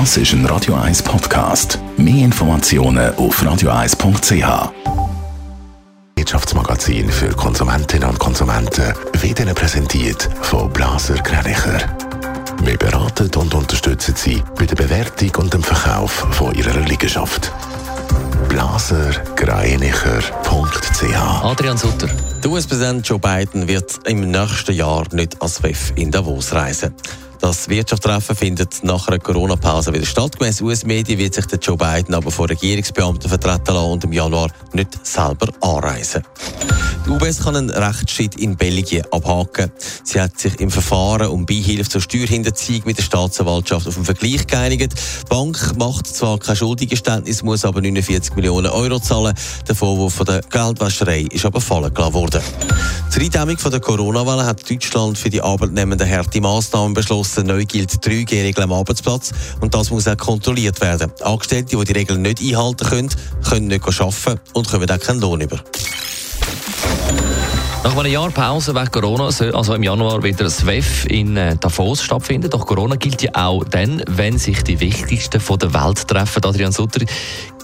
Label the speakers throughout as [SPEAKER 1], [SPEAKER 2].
[SPEAKER 1] Das ist ein Radio 1 Podcast. Mehr Informationen auf radio1.ch. Wirtschaftsmagazin für Konsumentinnen und Konsumenten wird Ihnen präsentiert von Blaser Greinicher. Wir beraten und unterstützen Sie bei der Bewertung und dem Verkauf von Ihrer Liegenschaft. blasergreinicher.ch
[SPEAKER 2] Adrian Sutter.
[SPEAKER 3] Der US-Präsident Joe Biden wird im nächsten Jahr nicht als WEF in Davos reisen. Das Wirtschaftstreffen findet nach einer Corona-Pause wieder statt. Gemäss US-Medien wird sich der Joe Biden aber von Regierungsbeamten vertreten lassen und im Januar nicht selber anreisen. Die UBS kann einen Rechtsstreit in Belgien abhaken. Sie hat sich im Verfahren um Beihilfe zur Steuerhinterziehung mit der Staatsanwaltschaft auf einen Vergleich geeinigt. Die Bank macht zwar kein Schuldengeständnis, muss aber 49 Millionen Euro zahlen. Der Vorwurf von der Geldwäscherei ist aber fallen gelassen worden. Zur Eindämmung der Corona-Welle hat Deutschland für die Arbeitnehmenden harte Massnahmen beschlossen. Neu gilt 3G-Regel am Arbeitsplatz und das muss auch kontrolliert werden. Angestellte, die die Regeln nicht einhalten können, können nicht arbeiten und kommen auch keinen Lohn über.
[SPEAKER 2] Nach einem Jahr Pause wegen Corona soll also im Januar wieder das WEF in äh, Davos stattfinden. Doch Corona gilt ja auch dann, wenn sich die Wichtigsten von der Welt treffen. Adrian Sutter,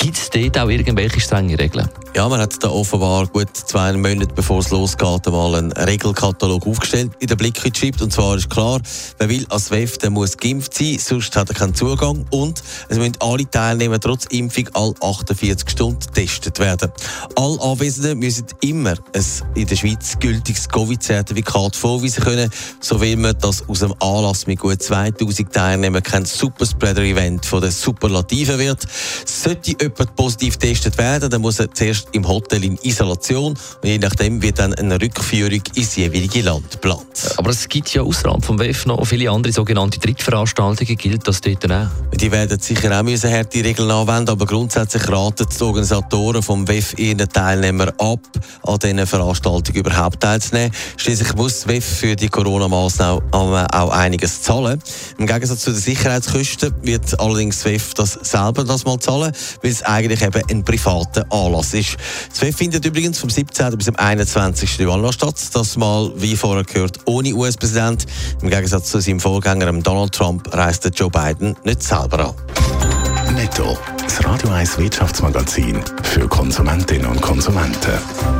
[SPEAKER 2] gibt es dort auch irgendwelche strenge Regeln?
[SPEAKER 3] Ja, man hat da offenbar gut zwei Monate bevor es losgeht, einmal einen Regelkatalog aufgestellt, in den Blick geschrieben. Und zwar ist klar, wer will als WEF, der muss geimpft sein, sonst hat er keinen Zugang. Und es müssen alle Teilnehmer trotz Impfung alle 48 Stunden getestet werden. Alle Anwesenden müssen immer ein in der Schweiz gültiges Covid-Zertifikat vorweisen können. So will man, dass aus dem Anlass mit gut 2000 Teilnehmern kein Superspreader-Event von den Superlativen wird. Sollte jemand positiv getestet werden, dann muss er zuerst im Hotel in Isolation und je nachdem wird dann eine Rückführung ins jeweilige Land geplant.
[SPEAKER 2] Aber es gibt ja außerhalb vom WEF noch viele andere sogenannte Drittveranstaltungen. Gilt das dort auch?
[SPEAKER 3] Die werden sicher auch müssen harte Regeln anwenden, aber grundsätzlich raten die Organisatoren vom WEF ihren Teilnehmern ab, an diesen Veranstaltungen überhaupt teilzunehmen. Schließlich muss das WEF für die Corona-Maßnahmen auch einiges zahlen. Im Gegensatz zu den Sicherheitskosten wird allerdings das WEF das selber das mal zahlen, weil es eigentlich eben ein privater Anlass ist. Das WEF findet übrigens vom 17. bis zum 21. Januar statt. Das mal, wie vorher gehört, ohne US-Präsident. Im Gegensatz zu seinem Vorgänger Donald Trump reist Joe Biden nicht selber an.
[SPEAKER 1] Netto, das Radio 1 Wirtschaftsmagazin für Konsumentinnen und Konsumenten.